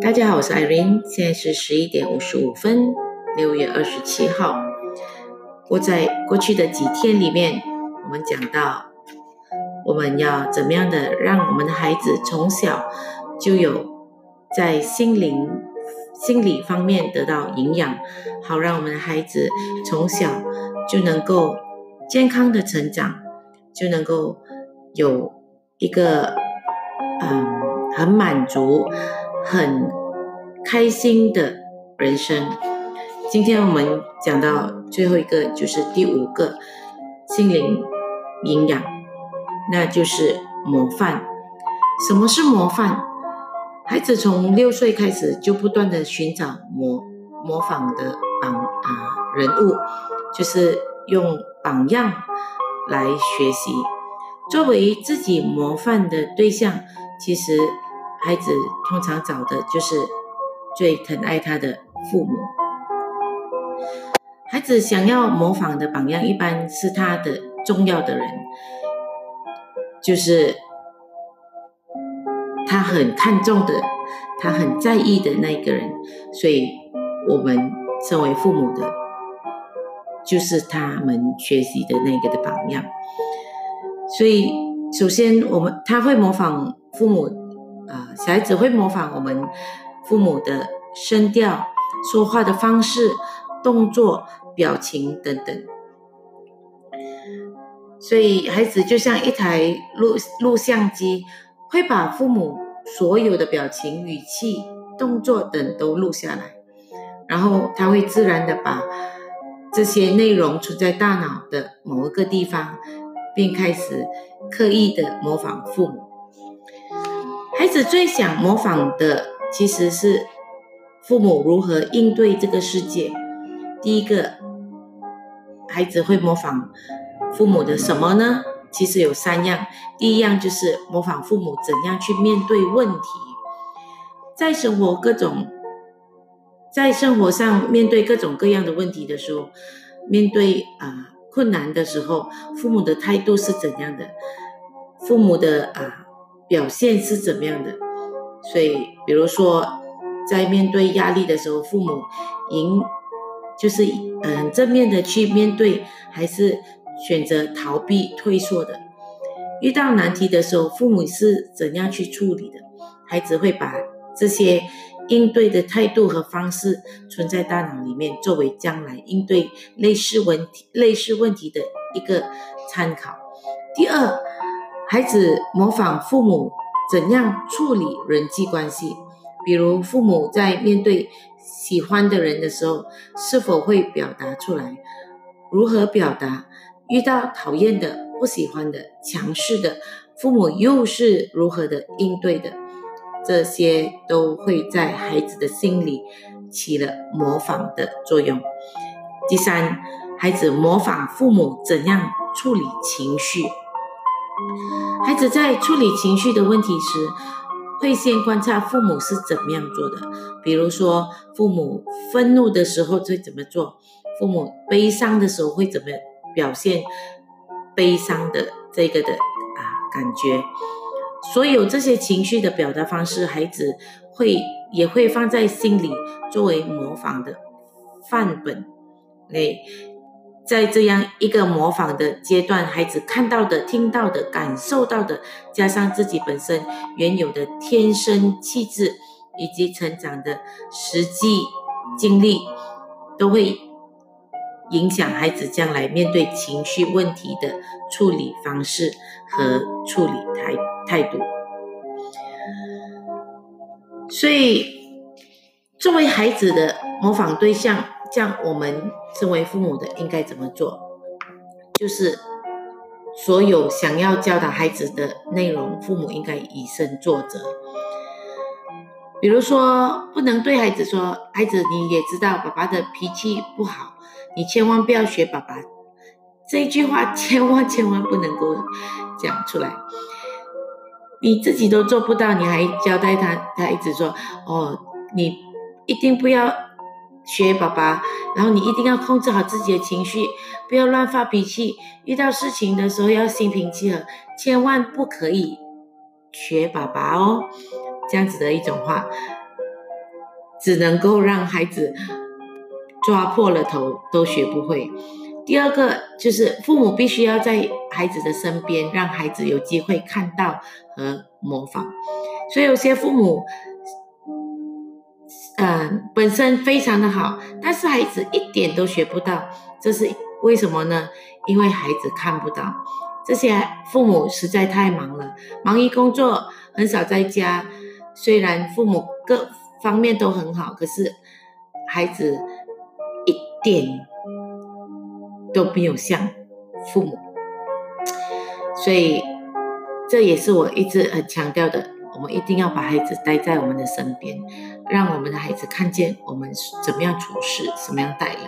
大家好，我是 Irene，现在是十一点五十五分，六月二十七号。我在过去的几天里面，我们讲到我们要怎么样的让我们的孩子从小就有在心灵、心理方面得到营养，好让我们的孩子从小就能够健康的成长，就能够有一个嗯很满足。很开心的人生。今天我们讲到最后一个，就是第五个心灵营养，那就是模范。什么是模范？孩子从六岁开始就不断的寻找模模仿的榜啊人物，就是用榜样来学习。作为自己模范的对象，其实。孩子通常找的就是最疼爱他的父母。孩子想要模仿的榜样，一般是他的重要的人，就是他很看重的、他很在意的那个人。所以，我们身为父母的，就是他们学习的那个的榜样。所以，首先我们他会模仿父母。啊，小孩子会模仿我们父母的声调、说话的方式、动作、表情等等，所以孩子就像一台录录像机，会把父母所有的表情、语气、动作等都录下来，然后他会自然的把这些内容存在大脑的某一个地方，并开始刻意的模仿父母。孩子最想模仿的其实是父母如何应对这个世界。第一个，孩子会模仿父母的什么呢？其实有三样。第一样就是模仿父母怎样去面对问题，在生活各种在生活上面对各种各样的问题的时候，面对啊困难的时候，父母的态度是怎样的？父母的啊。表现是怎么样的？所以，比如说，在面对压力的时候，父母迎就是嗯正面的去面对，还是选择逃避退缩的？遇到难题的时候，父母是怎样去处理的？孩子会把这些应对的态度和方式存在大脑里面，作为将来应对类似问题、类似问题的一个参考。第二。孩子模仿父母怎样处理人际关系，比如父母在面对喜欢的人的时候，是否会表达出来？如何表达？遇到讨厌的、不喜欢的、强势的，父母又是如何的应对的？这些都会在孩子的心里起了模仿的作用。第三，孩子模仿父母怎样处理情绪。孩子在处理情绪的问题时，会先观察父母是怎么样做的。比如说，父母愤怒的时候会怎么做？父母悲伤的时候会怎么表现悲伤的这个的啊感觉？所有这些情绪的表达方式，孩子会也会放在心里作为模仿的范本。诶。在这样一个模仿的阶段，孩子看到的、听到的、感受到的，加上自己本身原有的天生气质以及成长的实际经历，都会影响孩子将来面对情绪问题的处理方式和处理态态度。所以，作为孩子的模仿对象。像我们身为父母的应该怎么做？就是所有想要教导孩子的内容，父母应该以身作则。比如说，不能对孩子说：“孩子，你也知道爸爸的脾气不好，你千万不要学爸爸。”这句话千万千万不能够讲出来。你自己都做不到，你还交代他，他一直说：“哦，你一定不要。”学爸爸，然后你一定要控制好自己的情绪，不要乱发脾气。遇到事情的时候要心平气和，千万不可以学爸爸哦。这样子的一种话，只能够让孩子抓破了头都学不会。第二个就是父母必须要在孩子的身边，让孩子有机会看到和模仿。所以有些父母，嗯，本身非常的好，但是孩子一点都学不到，这是为什么呢？因为孩子看不到。这些父母实在太忙了，忙于工作，很少在家。虽然父母各方面都很好，可是孩子一点都没有像父母。所以这也是我一直很强调的，我们一定要把孩子带在我们的身边，让我们的孩子看见我们怎么样处事，怎么样待人。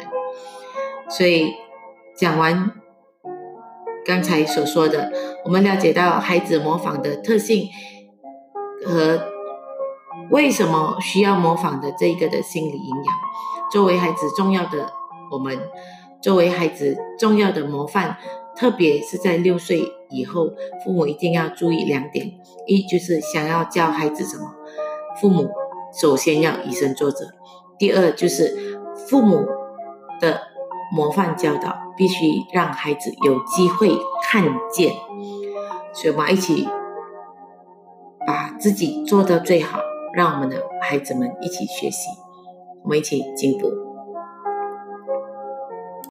所以讲完。刚才所说的，我们了解到孩子模仿的特性和为什么需要模仿的这一个的心理营养，作为孩子重要的我们，作为孩子重要的模范，特别是在六岁以后，父母一定要注意两点：一就是想要教孩子什么，父母首先要以身作则；第二就是父母的模范教导。必须让孩子有机会看见，所以我们一起把自己做到最好，让我们的孩子们一起学习，我们一起进步。